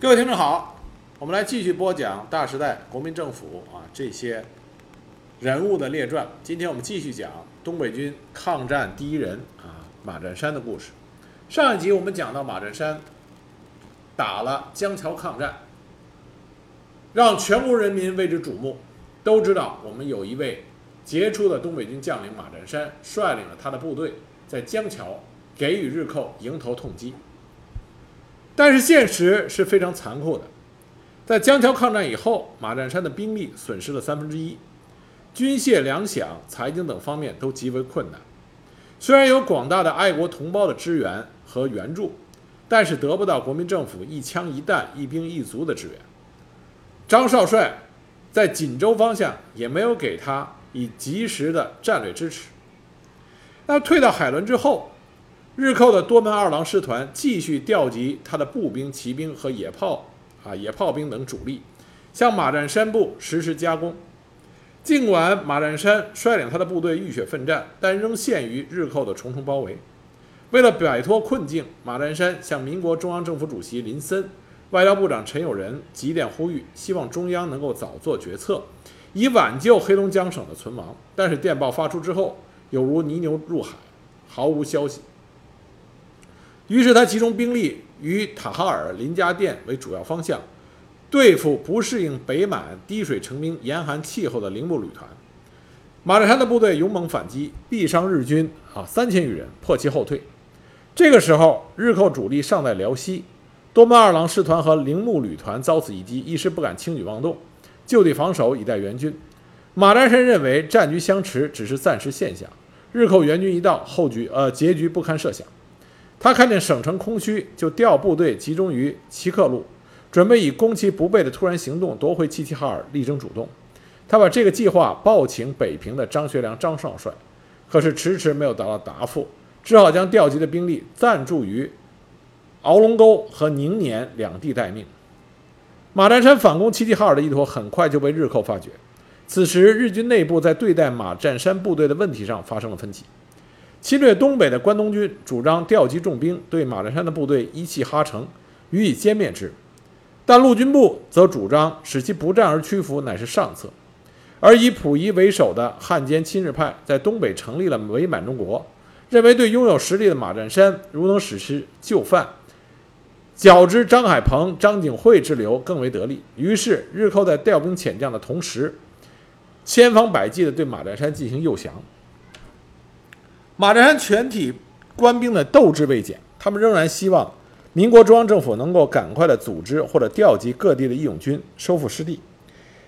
各位听众好，我们来继续播讲大时代国民政府啊这些人物的列传。今天我们继续讲东北军抗战第一人啊马占山的故事。上一集我们讲到马占山打了江桥抗战，让全国人民为之瞩目，都知道我们有一位杰出的东北军将领马占山率领了他的部队在江桥给予日寇迎头痛击。但是现实是非常残酷的，在江桥抗战以后，马占山的兵力损失了三分之一，军械、粮饷、财经等方面都极为困难。虽然有广大的爱国同胞的支援和援助，但是得不到国民政府一枪一弹、一兵一卒的支援。张少帅在锦州方向也没有给他以及时的战略支持。那退到海伦之后。日寇的多门二郎师团继续调集他的步兵、骑兵和野炮啊、野炮兵等主力，向马占山部实施加攻。尽管马占山率领他的部队浴血奋战，但仍陷于日寇的重重包围。为了摆脱困境，马占山向民国中央政府主席林森、外交部长陈友仁急电呼吁，希望中央能够早做决策，以挽救黑龙江省的存亡。但是电报发出之后，有如泥牛入海，毫无消息。于是他集中兵力于塔哈尔、林家店为主要方向，对付不适应北满滴水成冰、严寒气候的铃木旅团。马占山的部队勇猛反击，毙伤日军啊三千余人，迫其后退。这个时候，日寇主力尚在辽西，多门二郎师团和铃木旅团遭此一击，一时不敢轻举妄动，就地防守以待援军。马占山认为战局相持只是暂时现象，日寇援军一到，后局呃结局不堪设想。他看见省城空虚，就调部队集中于齐克路，准备以攻其不备的突然行动夺回齐齐哈尔，力争主动。他把这个计划报请北平的张学良张少帅，可是迟迟没有得到答复，只好将调集的兵力暂驻于鳌龙沟和宁年两地待命。马占山反攻齐齐哈尔的意图很快就被日寇发觉。此时，日军内部在对待马占山部队的问题上发生了分歧。侵略东北的关东军主张调集重兵对马占山的部队一气哈成，予以歼灭之；但陆军部则主张使其不战而屈服乃是上策。而以溥仪为首的汉奸亲日派在东北成立了伪满中国，认为对拥有实力的马占山如能使其就范，较之张海鹏、张景惠之流更为得力。于是日寇在调兵遣将的同时，千方百计地对马占山进行诱降。马占山全体官兵的斗志未减，他们仍然希望民国中央政府能够赶快的组织或者调集各地的义勇军，收复失地。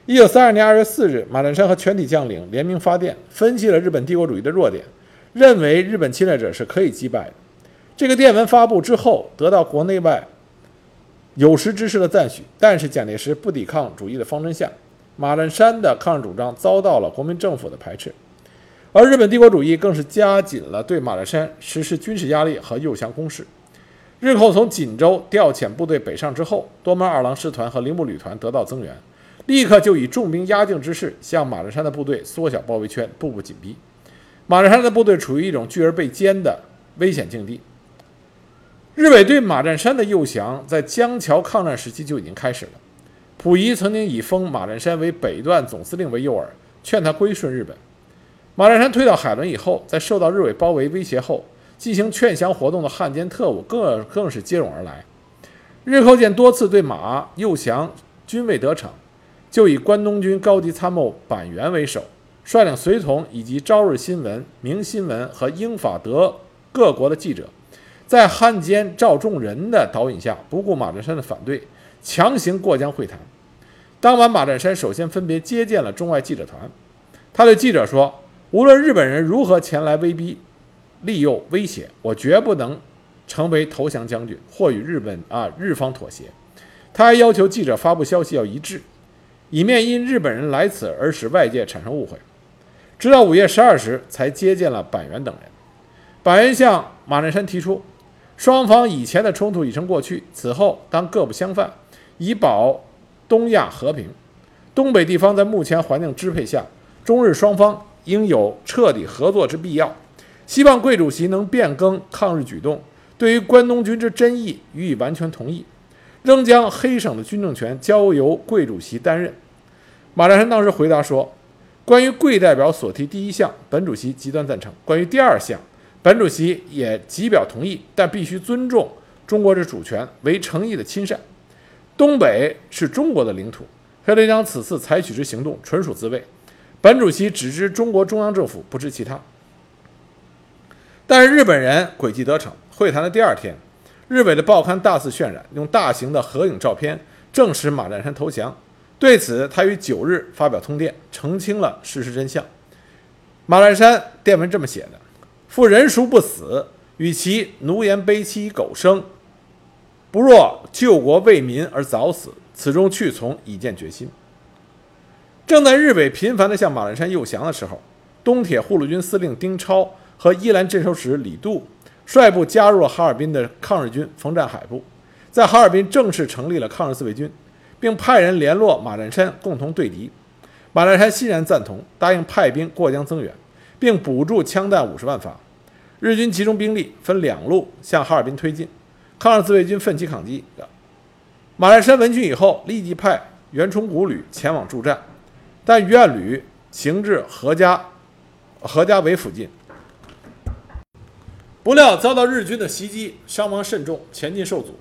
一九三二年二月四日，马占山和全体将领联名发电，分析了日本帝国主义的弱点，认为日本侵略者是可以击败的。这个电文发布之后，得到国内外有识之士的赞许。但是蒋介石不抵抗主义的方针下，马占山的抗日主张遭到了国民政府的排斥。而日本帝国主义更是加紧了对马占山实施军事压力和诱降攻势。日寇从锦州调遣部队北上之后，多门二郎师团和铃木旅团得到增援，立刻就以重兵压境之势向马占山的部队缩小包围圈，步步紧逼。马占山的部队处于一种拒而被歼的危险境地。日伪对马占山的诱降，在江桥抗战时期就已经开始了。溥仪曾经以封马占山为北段总司令为诱饵，劝他归顺日本。马占山退到海伦以后，在受到日伪包围威胁后，进行劝降活动的汉奸特务更更是接踵而来。日寇见多次对马诱降均未得逞，就以关东军高级参谋板垣为首，率领随从以及朝日新闻、明新闻和英法德各国的记者，在汉奸赵仲仁的导引下，不顾马占山的反对，强行过江会谈。当晚，马占山首先分别接见了中外记者团，他对记者说。无论日本人如何前来威逼、利诱、威胁，我绝不能成为投降将军或与日本啊日方妥协。他还要求记者发布消息要一致，以免因日本人来此而使外界产生误会。直到五月十二时，才接见了板垣等人。板垣向马占山提出，双方以前的冲突已成过去，此后当各不相犯，以保东亚和平。东北地方在目前环境支配下，中日双方。应有彻底合作之必要，希望贵主席能变更抗日举动，对于关东军之真意予以完全同意。仍将黑省的军政权交由贵主席担任。马占山当时回答说：“关于贵代表所提第一项，本主席极端赞成；关于第二项，本主席也极表同意，但必须尊重中国之主权，为诚意的亲善。东北是中国的领土，黑龙江此次采取之行动纯属自卫。本主席只知中国中央政府，不知其他。”但是日本人诡计得逞。会谈的第二天，日伪的报刊大肆渲染，用大型的合影照片证实马占山投降。对此，他于九日发表通电，澄清了事实真相。马占山电文这么写的：“夫人孰不死，与其奴颜卑膝苟生，不若救国为民而早死。此中去从，已见决心。”正在日伪频繁地向马占山诱降的时候，东铁护路军司令丁超。和伊兰镇守使李杜率部加入了哈尔滨的抗日军，逢战海部，在哈尔滨正式成立了抗日自卫军，并派人联络马占山共同对敌。马占山欣然赞同，答应派兵过江增援，并补助枪弹五十万发。日军集中兵力，分两路向哈尔滨推进，抗日自卫军奋起抗击。马占山闻讯以后，立即派袁崇古旅前往助战，但于岸旅行至何家何家围附近。不料遭到日军的袭击，伤亡甚重，前进受阻。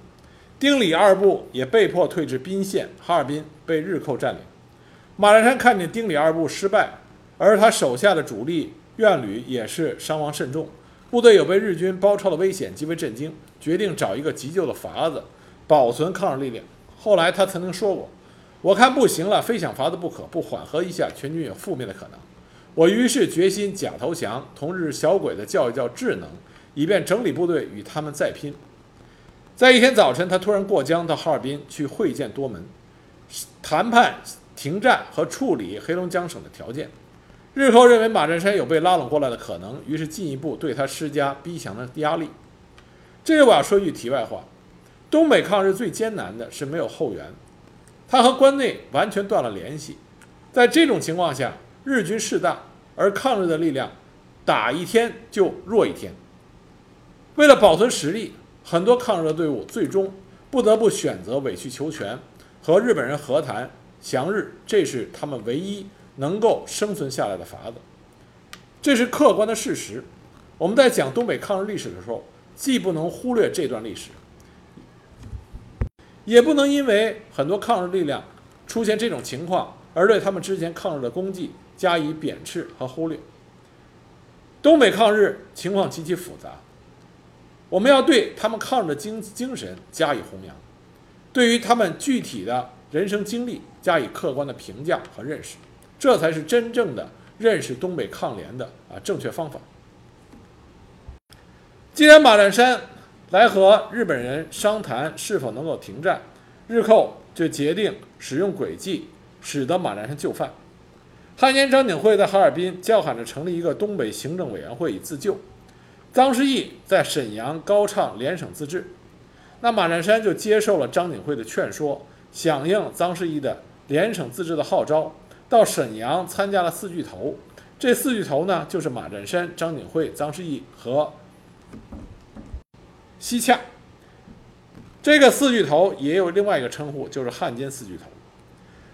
丁李二部也被迫退至宾县，哈尔滨被日寇占领。马占山看见丁李二部失败，而他手下的主力院旅也是伤亡甚重，部队有被日军包抄的危险，极为震惊，决定找一个急救的法子，保存抗日力量。后来他曾经说过：“我看不行了，非想法子不可，不缓和一下，全军有覆灭的可能。”我于是决心假投降，同日小鬼子叫一叫智能。以便整理部队与他们再拼。在一天早晨，他突然过江到哈尔滨去会见多门，谈判停战和处理黑龙江省的条件。日寇认为马占山有被拉拢过来的可能，于是进一步对他施加逼降的压力。这里我要说句题外话：东北抗日最艰难的是没有后援，他和关内完全断了联系。在这种情况下，日军势大，而抗日的力量打一天就弱一天。为了保存实力，很多抗日的队伍最终不得不选择委曲求全，和日本人和谈降日，这是他们唯一能够生存下来的法子。这是客观的事实。我们在讲东北抗日历史的时候，既不能忽略这段历史，也不能因为很多抗日力量出现这种情况而对他们之前抗日的功绩加以贬斥和忽略。东北抗日情况极其复杂。我们要对他们抗日的精精神加以弘扬，对于他们具体的人生经历加以客观的评价和认识，这才是真正的认识东北抗联的啊正确方法。既然马占山来和日本人商谈是否能够停战，日寇就决定使用诡计，使得马占山就范。汉奸张景惠在哈尔滨叫喊着成立一个东北行政委员会以自救。张世义在沈阳高唱联省自治，那马占山就接受了张景惠的劝说，响应张世义的联省自治的号召，到沈阳参加了四巨头。这四巨头呢，就是马占山、张景惠、张世义和西洽。这个四巨头也有另外一个称呼，就是汉奸四巨头。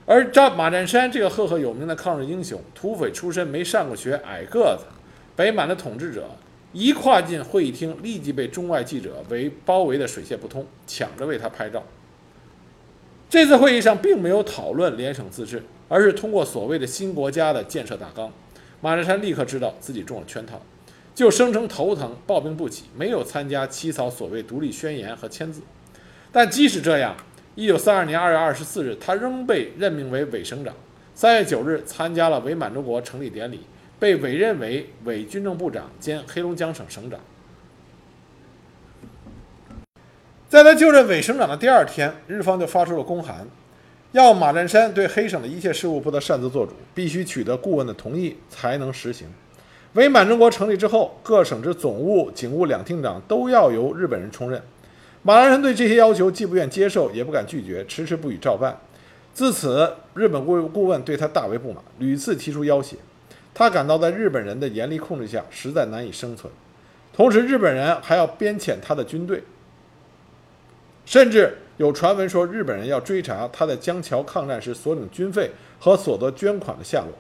而张马占山这个赫赫有名的抗日英雄，土匪出身，没上过学，矮个子，北满的统治者。一跨进会议厅，立即被中外记者围包围的水泄不通，抢着为他拍照。这次会议上并没有讨论联省自治，而是通过所谓的新国家的建设大纲。马占山立刻知道自己中了圈套，就声称头疼，抱病不起，没有参加起草所谓独立宣言和签字。但即使这样，一九三二年二月二十四日，他仍被任命为伪省长。三月九日，参加了伪满洲国成立典礼。被委任为伪军政部长兼黑龙江省省长。在他就任伪省长的第二天，日方就发出了公函，要马占山对黑省的一切事务不得擅自做主，必须取得顾问的同意才能实行。伪满洲国成立之后，各省之总务、警务两厅长都要由日本人充任。马兰山对这些要求既不愿接受，也不敢拒绝，迟迟不予照办。自此，日本顾顾问对他大为不满，屡次提出要挟。他感到在日本人的严厉控制下实在难以生存，同时日本人还要编遣他的军队，甚至有传闻说日本人要追查他在江桥抗战时所领军费和所得捐款的下落，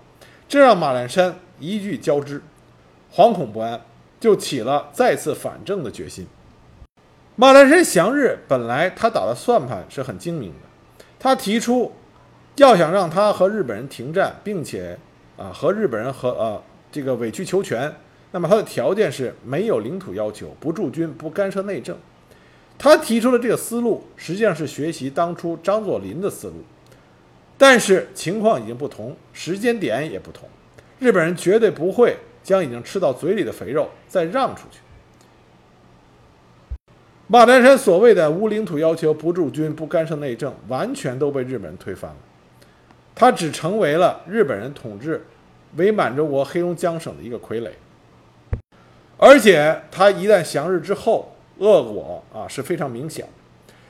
这让马兰山一句交织，惶恐不安，就起了再次反正的决心。马兰山祥日本来他打的算盘是很精明的，他提出要想让他和日本人停战，并且啊和日本人和呃这个委曲求全，那么他的条件是没有领土要求，不驻军，不干涉内政。他提出的这个思路实际上是学习当初张作霖的思路，但是情况已经不同，时间点也不同，日本人绝对不会将已经吃到嘴里的肥肉再让出去。马占山所谓的无领土要求、不驻军、不干涉内政，完全都被日本人推翻了。他只成为了日本人统治伪满洲国黑龙江省的一个傀儡。而且他一旦降日之后，恶果啊是非常明显。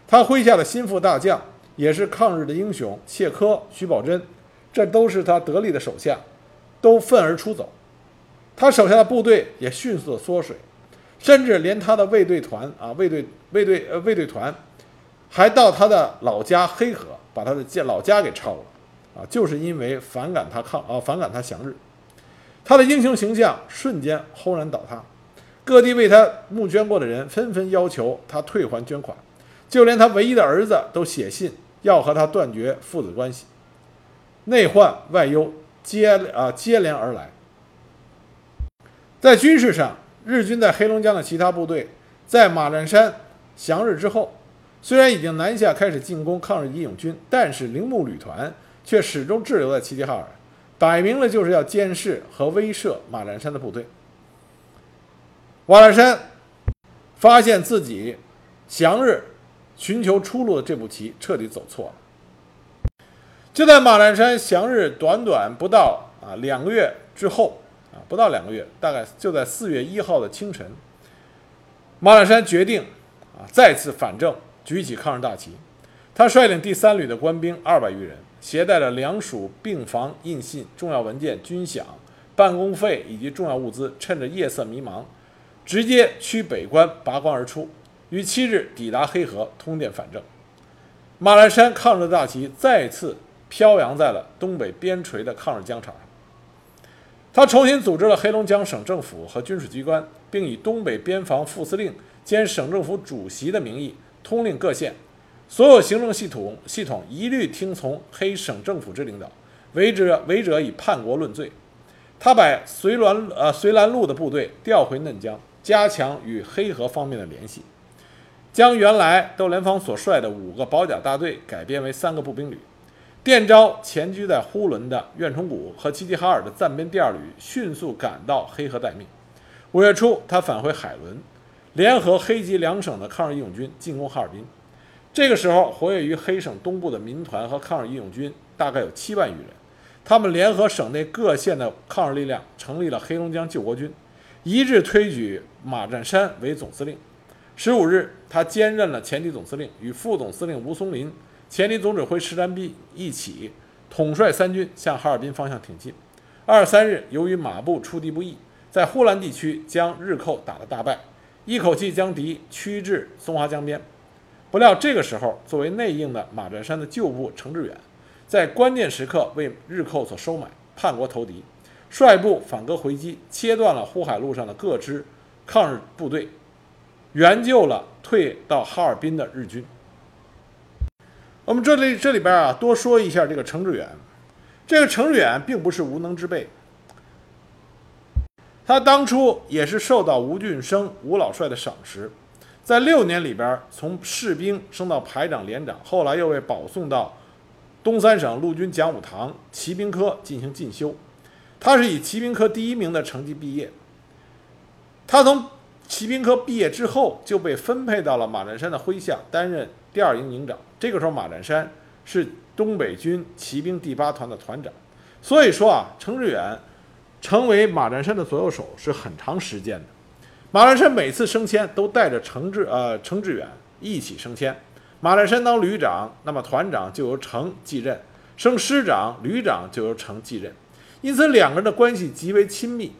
他麾下的心腹大将，也是抗日的英雄谢科、徐宝珍，这都是他得力的手下，都愤而出走。他手下的部队也迅速的缩水。甚至连他的卫队团啊，卫队卫队呃卫队团，还到他的老家黑河，把他的家老家给抄了，啊，就是因为反感他抗啊反感他降日，他的英雄形象瞬间轰然倒塌，各地为他募捐过的人纷纷要求他退还捐款，就连他唯一的儿子都写信要和他断绝父子关系，内患外忧接啊接连而来，在军事上。日军在黑龙江的其他部队，在马占山降日之后，虽然已经南下开始进攻抗日义勇军，但是铃木旅团却始终滞留在齐齐哈尔，摆明了就是要监视和威慑马占山的部队。马占山发现自己降日寻求出路的这步棋彻底走错了。就在马占山降日短短不到啊两个月之后。啊，不到两个月，大概就在四月一号的清晨，马占山决定啊再次反正，举起抗日大旗。他率领第三旅的官兵二百余人，携带着粮署病房印信、重要文件、军饷、办公费以及重要物资，趁着夜色迷茫，直接驱北关拔关而出，于七日抵达黑河，通电反正。马栏山抗日大旗再次飘扬在了东北边陲的抗日疆场上。他重新组织了黑龙江省政府和军事机关，并以东北边防副司令兼省政府主席的名义通令各县，所有行政系统系统一律听从黑省政府之领导，违者违者以叛国论罪。他把绥兰呃绥兰路的部队调回嫩江，加强与黑河方面的联系，将原来窦连芳所率的五个保甲大队改编为三个步兵旅。电召前居在呼伦的苑崇谷和齐齐哈尔的暂编第二旅迅速赶到黑河待命。五月初，他返回海伦，联合黑吉两省的抗日义勇军进攻哈尔滨。这个时候，活跃于黑省东部的民团和抗日义勇军大概有七万余人，他们联合省内各县的抗日力量，成立了黑龙江救国军，一致推举马占山为总司令。十五日，他兼任了前敌总司令，与副总司令吴松林。前敌总指挥石占弼一起统帅三军向哈尔滨方向挺进。二十三日，由于马步出敌不易，在呼兰地区将日寇打了大败，一口气将敌驱至松花江边。不料这个时候，作为内应的马占山的旧部程志远，在关键时刻为日寇所收买，叛国投敌，率部反戈回击，切断了呼海路上的各支抗日部队，援救了退到哈尔滨的日军。我们这里这里边啊，多说一下这个程志远。这个程志远并不是无能之辈，他当初也是受到吴俊升吴老帅的赏识，在六年里边从士兵升到排长、连长，后来又被保送到东三省陆军讲武堂骑兵科进行进修。他是以骑兵科第一名的成绩毕业。他从骑兵科毕业之后，就被分配到了马占山的麾下，担任第二营营长。这个时候，马占山是东北军骑兵第八团的团长。所以说啊，程志远成为马占山的左右手是很长时间的。马占山每次升迁都带着程志呃程志远一起升迁。马占山当旅长，那么团长就由程继任；升师长、旅长就由程继任。因此，两个人的关系极为亲密。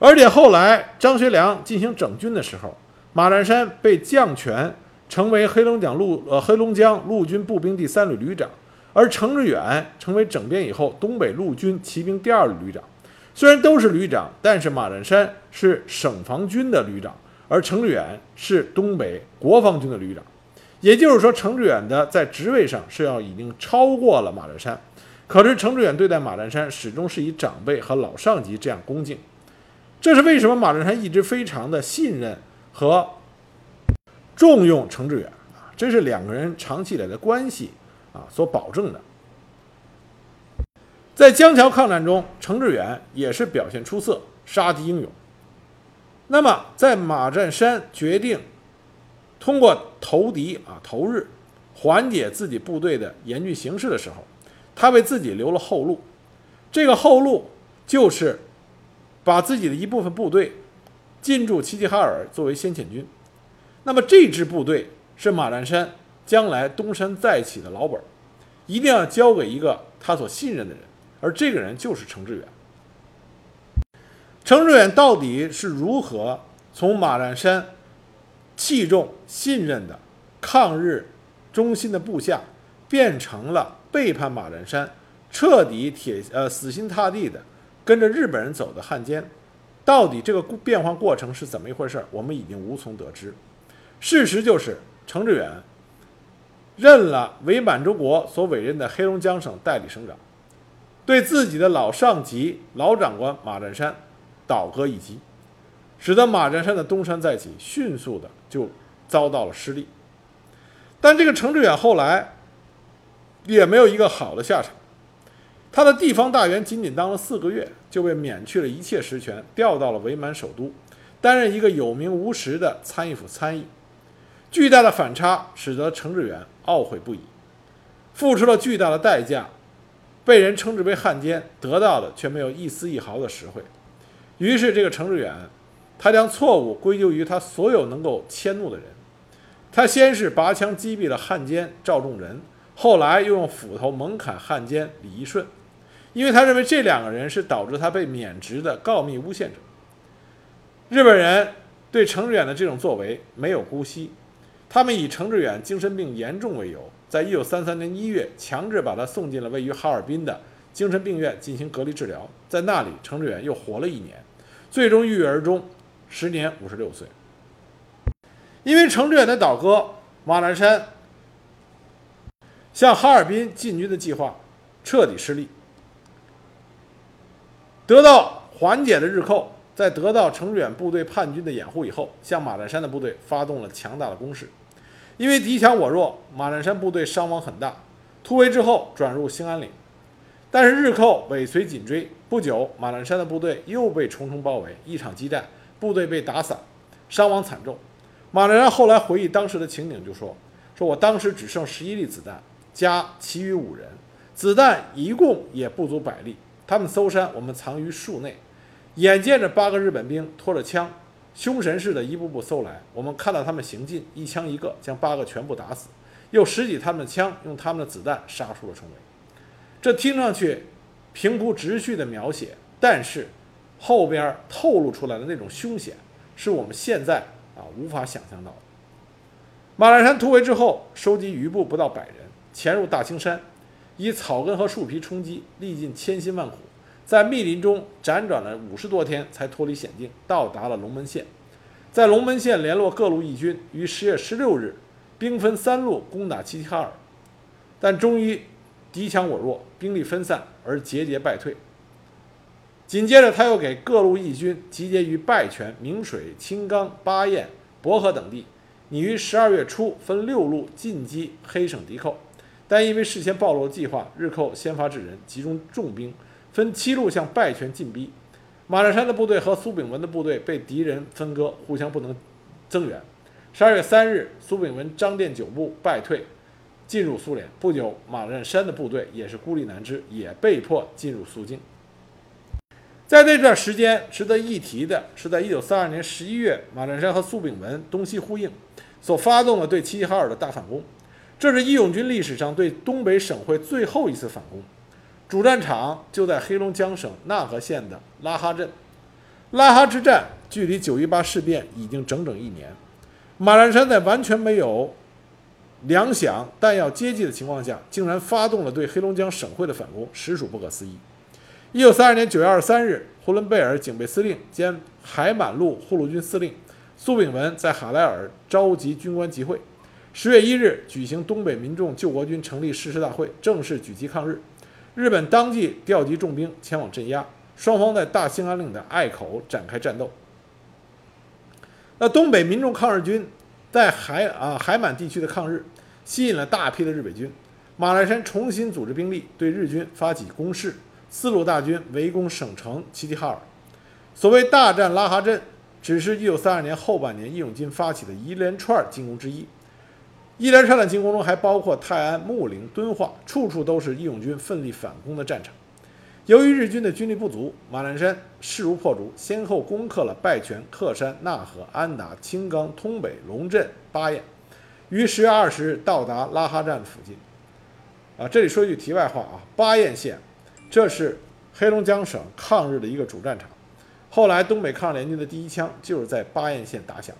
而且后来张学良进行整军的时候，马占山被降权成为黑龙江陆呃黑龙江陆军步兵第三旅旅长，而程志远成为整编以后东北陆军骑兵第二旅旅长。虽然都是旅长，但是马占山是省防军的旅长，而程志远是东北国防军的旅长。也就是说，程志远的在职位上是要已经超过了马占山。可是程志远对待马占山始终是以长辈和老上级这样恭敬，这是为什么马占山一直非常的信任和重用程志远啊？这是两个人长期以来的关系啊所保证的。在江桥抗战中，程志远也是表现出色，杀敌英勇。那么，在马占山决定通过投敌啊投日缓解自己部队的严峻形势的时候。他为自己留了后路，这个后路就是把自己的一部分部队进驻齐齐哈尔作为先遣军。那么这支部队是马占山将来东山再起的老本，一定要交给一个他所信任的人，而这个人就是程志远。程志远到底是如何从马占山器重信任的抗日忠心的部下，变成了？背叛马占山，彻底铁呃死心塌地的跟着日本人走的汉奸，到底这个变化过程是怎么一回事？我们已经无从得知。事实就是程志远认了伪满洲国所委任的黑龙江省代理省长，对自己的老上级老长官马占山倒戈一击，使得马占山的东山再起迅速的就遭到了失利。但这个程志远后来。也没有一个好的下场。他的地方大员仅仅当了四个月，就被免去了一切实权，调到了伪满首都，担任一个有名无实的参议府参议。巨大的反差使得程志远懊悔不已，付出了巨大的代价，被人称之为汉奸，得到的却没有一丝一毫的实惠。于是，这个程志远，他将错误归咎于他所有能够迁怒的人。他先是拔枪击毙了汉奸赵仲仁。后来又用斧头猛砍汉奸李义顺，因为他认为这两个人是导致他被免职的告密诬陷者。日本人对程志远的这种作为没有姑息，他们以程志远精神病严重为由，在一九三三年一月强制把他送进了位于哈尔滨的精神病院进行隔离治疗，在那里程志远又活了一年，最终郁郁而终，时年五十六岁。因为程志远的倒戈，马栏山。向哈尔滨进军的计划彻底失利。得到缓解的日寇，在得到程志远部队叛军的掩护以后，向马占山的部队发动了强大的攻势。因为敌强我弱，马占山部队伤亡很大。突围之后，转入兴安岭，但是日寇尾随紧追。不久，马占山的部队又被重重包围，一场激战，部队被打散，伤亡惨重。马占山后来回忆当时的情景，就说：“说我当时只剩十一粒子弹。”加其余五人，子弹一共也不足百粒。他们搜山，我们藏于树内。眼见着八个日本兵拖着枪，凶神似的一步步搜来。我们看到他们行进，一枪一个，将八个全部打死，又拾起他们的枪，用他们的子弹杀出了重围。这听上去平铺直叙的描写，但是后边透露出来的那种凶险，是我们现在啊无法想象到的。马栏山突围之后，收集余部不到百人。潜入大青山，以草根和树皮充饥，历尽千辛万苦，在密林中辗转了五十多天，才脱离险境，到达了龙门县。在龙门县联络各路义军，于十月十六日，兵分三路攻打齐齐哈尔，但终于敌强我弱，兵力分散而节节败退。紧接着，他又给各路义军集结于拜泉、明水、青冈、巴彦、博河等地，拟于十二月初分六路进击黑省敌寇。但因为事先暴露了计划，日寇先发制人，集中重兵，分七路向拜泉进逼。马占山的部队和苏炳文的部队被敌人分割，互相不能增援。十二月三日，苏炳文、张店九部败退，进入苏联。不久，马占山的部队也是孤立难支，也被迫进入苏境。在那段时间，值得一提的是，在一九三二年十一月，马占山和苏炳文东西呼应，所发动了对齐齐哈尔的大反攻。这是义勇军历史上对东北省会最后一次反攻，主战场就在黑龙江省讷河县的拉哈镇。拉哈之战距离九一八事变已经整整一年。马占山在完全没有粮饷、弹药接济的情况下，竟然发动了对黑龙江省会的反攻，实属不可思议。一九三二年九月二十三日，呼伦贝尔警备司令兼海满路护路军司令苏炳文在哈莱尔召集军官集会。十月一日举行东北民众救国军成立誓师大会，正式举旗抗日。日本当即调集重兵前往镇压，双方在大兴安岭的隘口展开战斗。那东北民众抗日军在海啊海满地区的抗日，吸引了大批的日伪军。马栏山重新组织兵力，对日军发起攻势。四路大军围攻省城齐齐哈尔。所谓大战拉哈镇，只是一九三二年后半年义勇军发起的一连串进攻之一。一连串的进攻中还包括泰安、木陵、敦化，处处都是义勇军奋力反攻的战场。由于日军的军力不足，马栏山势如破竹，先后攻克了拜泉、克山、纳河、安达、青冈、通北、龙镇、巴彦，于十月二十日到达拉哈站附近。啊，这里说一句题外话啊，巴彦县。这是黑龙江省抗日的一个主战场，后来东北抗日联军的第一枪就是在巴彦县打响。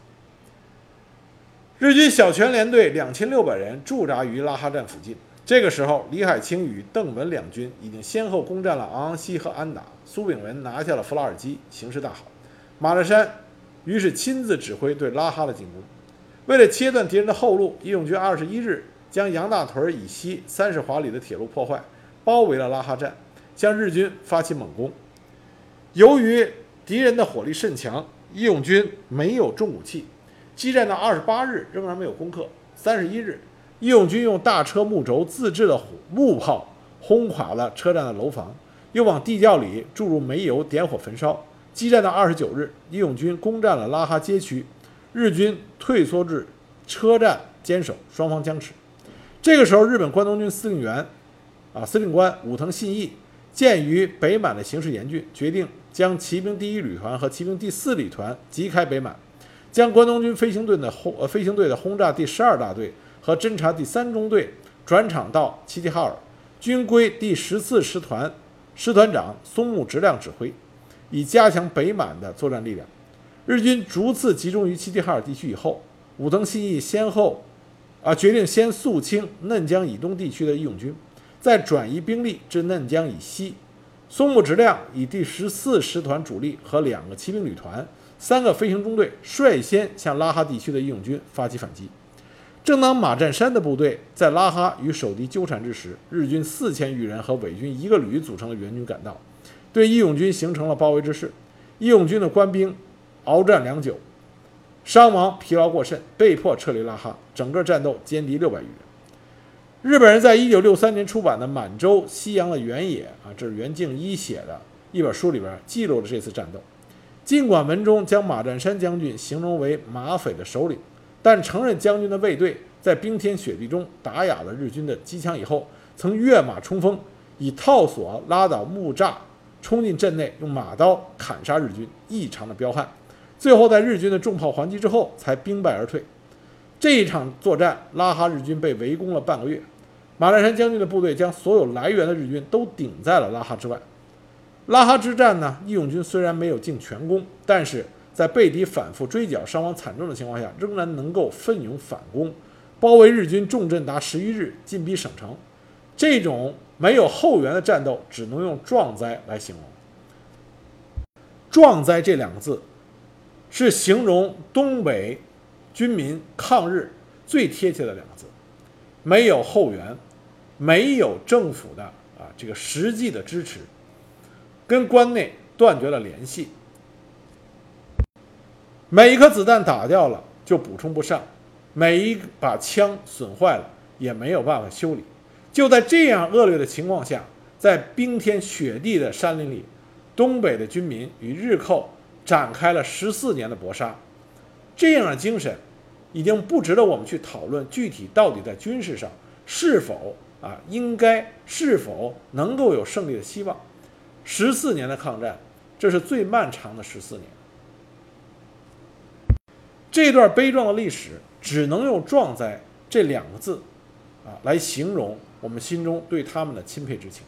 日军小泉联队两千六百人驻扎于拉哈站附近。这个时候，李海清与邓文两军已经先后攻占了昂昂溪和安达，苏炳文拿下了弗拉尔基，形势大好。马占山于是亲自指挥对拉哈的进攻。为了切断敌人的后路，义勇军二十一日将杨大屯以西三十华里的铁路破坏，包围了拉哈站。向日军发起猛攻，由于敌人的火力甚强，义勇军没有重武器，激战到二十八日仍然没有攻克。三十一日，义勇军用大车木轴自制的火木炮轰垮了车站的楼房，又往地窖里注入煤油点火焚烧。激战到二十九日，义勇军攻占了拉哈街区，日军退缩至车站坚守，双方僵持。这个时候，日本关东军司令员啊，司令官武藤信义。鉴于北满的形势严峻，决定将骑兵第一旅团和骑兵第四旅团击开北满，将关东军飞行队的轰呃飞行队的轰炸第十二大队和侦察第三中队转场到齐齐哈尔，均归第十四师团师团长松木直亮指挥，以加强北满的作战力量。日军逐次集中于齐齐哈尔地区以后，武藤信义先后啊决定先肃清嫩江以东地区的义勇军。再转移兵力至嫩江以西，松木直亮以第十四师团主力和两个骑兵旅团、三个飞行中队率先向拉哈地区的义勇军发起反击。正当马占山的部队在拉哈与守敌纠缠之时，日军四千余人和伪军一个旅组成的援军赶到，对义勇军形成了包围之势。义勇军的官兵鏖战良久，伤亡疲劳过甚，被迫撤离拉哈。整个战斗歼敌六百余人。日本人在一九六三年出版的《满洲西洋的原野》啊，这是袁敬一写的一本书里边记录了这次战斗。尽管文中将马占山将军形容为马匪的首领，但承认将军的卫队在冰天雪地中打哑了日军的机枪以后，曾跃马冲锋，以套索拉倒木栅，冲进阵内，用马刀砍杀日军，异常的彪悍。最后在日军的重炮还击之后，才兵败而退。这一场作战，拉哈日军被围攻了半个月。马占山将军的部队将所有来源的日军都顶在了拉哈之外。拉哈之战呢，义勇军虽然没有进全攻，但是在被敌反复追剿、伤亡惨重的情况下，仍然能够奋勇反攻，包围日军重镇达十一日，进逼省城。这种没有后援的战斗，只能用壮哉来形容。壮哉这两个字，是形容东北。军民抗日最贴切的两个字，没有后援，没有政府的啊这个实际的支持，跟关内断绝了联系。每一颗子弹打掉了就补充不上，每一把枪损坏了也没有办法修理。就在这样恶劣的情况下，在冰天雪地的山林里，东北的军民与日寇展开了十四年的搏杀。这样的精神，已经不值得我们去讨论具体到底在军事上是否啊应该是否能够有胜利的希望。十四年的抗战，这是最漫长的十四年。这段悲壮的历史，只能用“壮哉”这两个字啊来形容我们心中对他们的钦佩之情。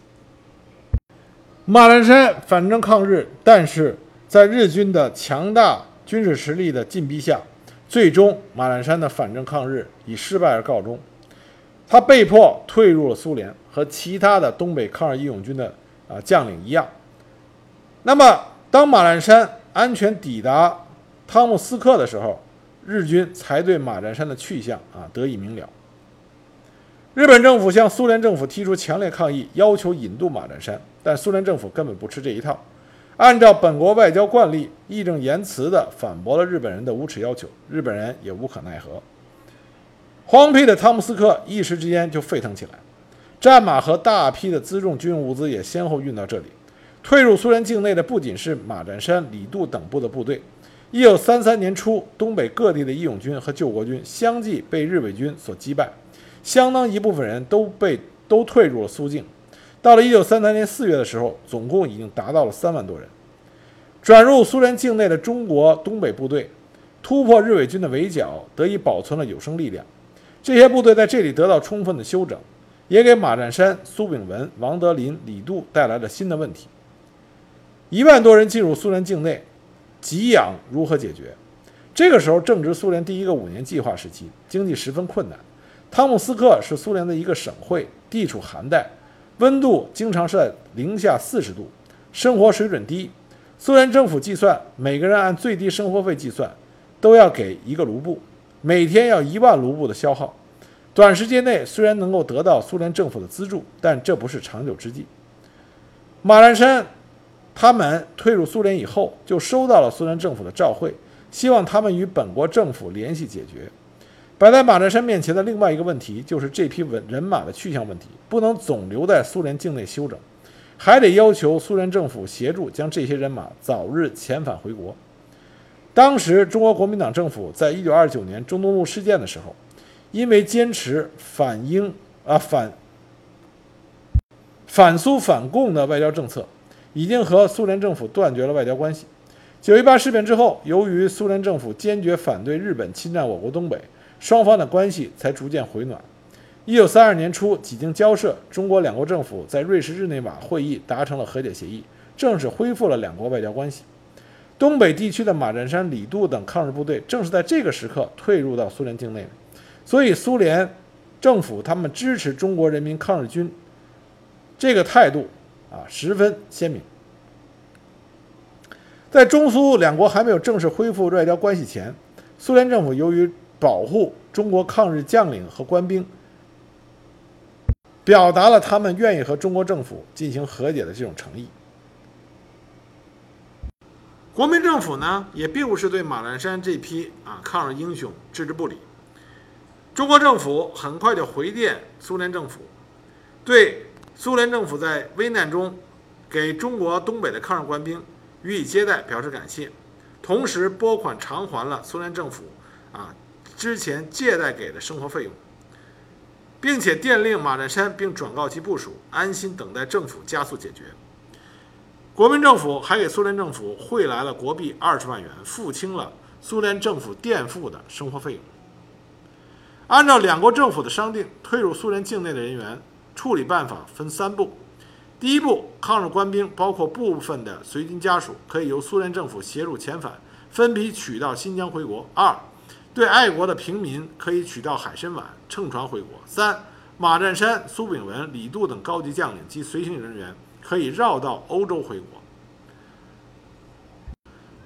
马栏山反正抗日，但是在日军的强大。军事实力的进逼下，最终马栏山的反正抗日以失败而告终。他被迫退入了苏联，和其他的东北抗日义勇军的啊将领一样。那么，当马占山安全抵达汤姆斯克的时候，日军才对马占山的去向啊得以明了。日本政府向苏联政府提出强烈抗议，要求引渡马占山，但苏联政府根本不吃这一套。按照本国外交惯例，义正言辞地反驳了日本人的无耻要求，日本人也无可奈何。荒僻的汤姆斯克一时之间就沸腾起来，战马和大批的辎重军用物资也先后运到这里。退入苏联境内的不仅是马占山、李杜等部的部队。一九三三年初，东北各地的义勇军和救国军相继被日伪军所击败，相当一部分人都被都退入了苏境。到了一九三三年四月的时候，总共已经达到了三万多人。转入苏联境内的中国东北部队，突破日伪军的围剿，得以保存了有生力量。这些部队在这里得到充分的休整，也给马占山、苏炳文、王德林、李杜带来了新的问题。一万多人进入苏联境内，给养如何解决？这个时候正值苏联第一个五年计划时期，经济十分困难。汤姆斯克是苏联的一个省会，地处寒带，温度经常是在零下四十度，生活水准低。苏联政府计算，每个人按最低生活费计算，都要给一个卢布，每天要一万卢布的消耗。短时间内虽然能够得到苏联政府的资助，但这不是长久之计。马占山。他们退入苏联以后，就收到了苏联政府的召会，希望他们与本国政府联系解决。摆在马占山面前的另外一个问题，就是这批文人马的去向问题，不能总留在苏联境内休整，还得要求苏联政府协助将这些人马早日遣返回国。当时中国国民党政府在一九二九年中东路事件的时候，因为坚持反英啊反反苏反共的外交政策。已经和苏联政府断绝了外交关系。九一八事变之后，由于苏联政府坚决反对日本侵占我国东北，双方的关系才逐渐回暖。一九三二年初，几经交涉，中国两国政府在瑞士日内瓦会议达成了和解协议，正式恢复了两国外交关系。东北地区的马占山、李杜等抗日部队正是在这个时刻退入到苏联境内，所以苏联政府他们支持中国人民抗日军这个态度。啊，十分鲜明。在中苏两国还没有正式恢复外交关系前，苏联政府由于保护中国抗日将领和官兵，表达了他们愿意和中国政府进行和解的这种诚意。国民政府呢，也并不是对马兰山这批啊抗日英雄置之不理。中国政府很快就回电苏联政府，对。苏联政府在危难中给中国东北的抗日官兵予以接待，表示感谢，同时拨款偿还了苏联政府啊之前借贷给的生活费用，并且电令马占山，并转告其部署安心等待政府加速解决。国民政府还给苏联政府汇来了国币二十万元，付清了苏联政府垫付的生活费用。按照两国政府的商定，退入苏联境内的人员。处理办法分三步：第一步，抗日官兵包括部分的随军家属，可以由苏联政府协助遣返，分批取到新疆回国；二，对爱国的平民可以取到海参崴，乘船回国；三，马占山、苏炳文、李杜等高级将领及随行人员可以绕道欧洲回国。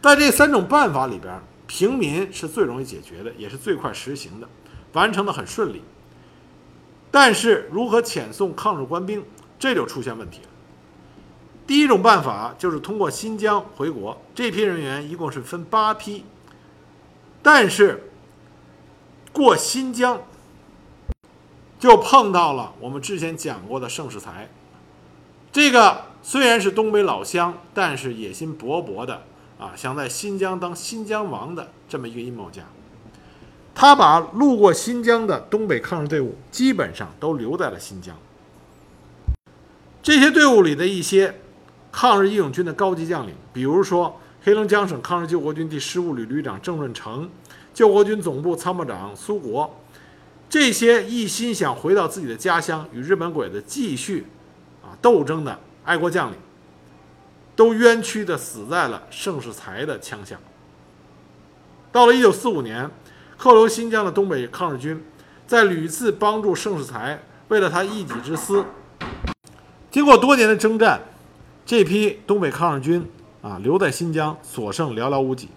在这三种办法里边，平民是最容易解决的，也是最快实行的，完成的很顺利。但是如何遣送抗日官兵，这就出现问题了。第一种办法就是通过新疆回国，这批人员一共是分八批，但是过新疆就碰到了我们之前讲过的盛世才，这个虽然是东北老乡，但是野心勃勃的啊，想在新疆当新疆王的这么一个阴谋家。他把路过新疆的东北抗日队伍基本上都留在了新疆。这些队伍里的一些抗日义勇军的高级将领，比如说黑龙江省抗日救国军第十五旅旅长郑润成、救国军总部参谋长苏国，这些一心想回到自己的家乡与日本鬼子继续啊斗争的爱国将领，都冤屈的死在了盛世才的枪下。到了一九四五年。扣留新疆的东北抗日军，在屡次帮助盛世才，为了他一己之私。经过多年的征战，这批东北抗日军啊留在新疆，所剩寥寥无几。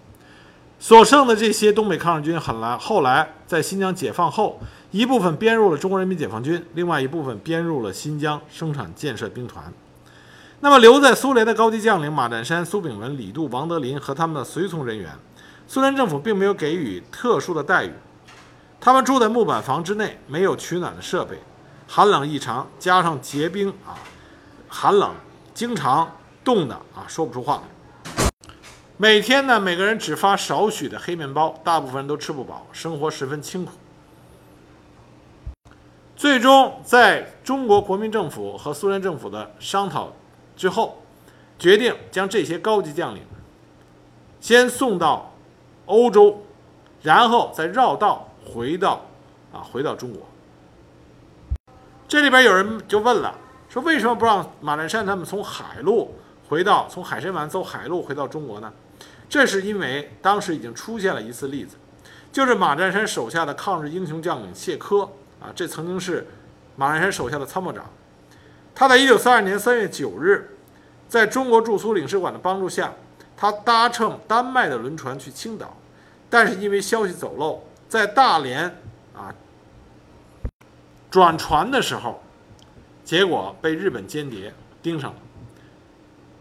所剩的这些东北抗日军，很来后来在新疆解放后，一部分编入了中国人民解放军，另外一部分编入了新疆生产建设兵团。那么留在苏联的高级将领马占山、苏炳文、李杜、王德林和他们的随从人员，苏联政府并没有给予特殊的待遇。他们住在木板房之内，没有取暖的设备，寒冷异常，加上结冰啊，寒冷，经常冻得啊说不出话。每天呢，每个人只发少许的黑面包，大部分人都吃不饱，生活十分清苦。最终，在中国国民政府和苏联政府的商讨之后，决定将这些高级将领先送到欧洲，然后再绕道回到啊回到中国。这里边有人就问了，说为什么不让马占山他们从海路回到从海参崴走海路回到中国呢？这是因为当时已经出现了一次例子，就是马占山手下的抗日英雄将领谢科啊，这曾经是马占山手下的参谋长。他在一九三二年三月九日，在中国驻苏领事馆的帮助下，他搭乘丹麦的轮船去青岛，但是因为消息走漏，在大连啊转船的时候，结果被日本间谍盯上了。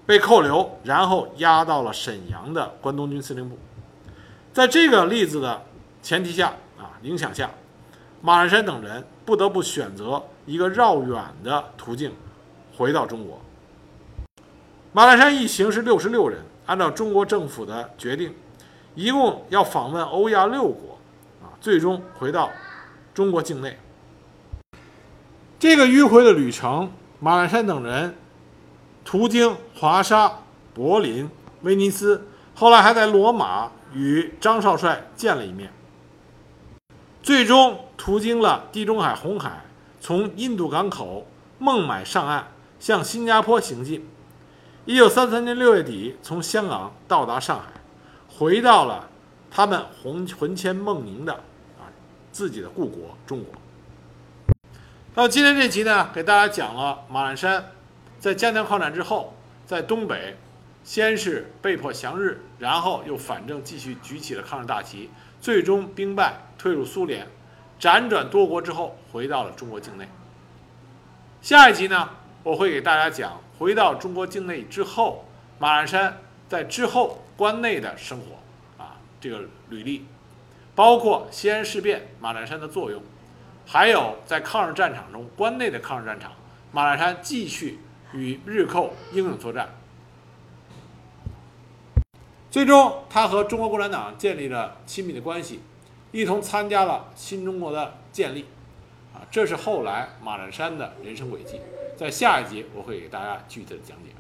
被扣留，然后押到了沈阳的关东军司令部。在这个例子的前提下啊，影响下，马占山等人不得不选择一个绕远的途径回到中国。马占山一行是六十六人，按照中国政府的决定，一共要访问欧亚六国啊，最终回到中国境内。这个迂回的旅程，马占山等人。途经华沙、柏林、威尼斯，后来还在罗马与张少帅见了一面。最终途经了地中海、红海，从印度港口孟买上岸，向新加坡行进。一九三三年六月底，从香港到达上海，回到了他们魂魂牵梦萦的啊自己的故国中国。那么今天这集呢，给大家讲了马栏山。在江南抗战之后，在东北，先是被迫降日，然后又反正继续举起了抗日大旗，最终兵败退入苏联，辗转多国之后回到了中国境内。下一集呢，我会给大家讲回到中国境内之后，马栏山在之后关内的生活啊，这个履历，包括西安事变马栏山的作用，还有在抗日战场中关内的抗日战场，马栏山继续。与日寇英勇作战，最终他和中国共产党建立了亲密的关系，一同参加了新中国的建立。啊，这是后来马占山的人生轨迹。在下一节我会给大家具体的讲解。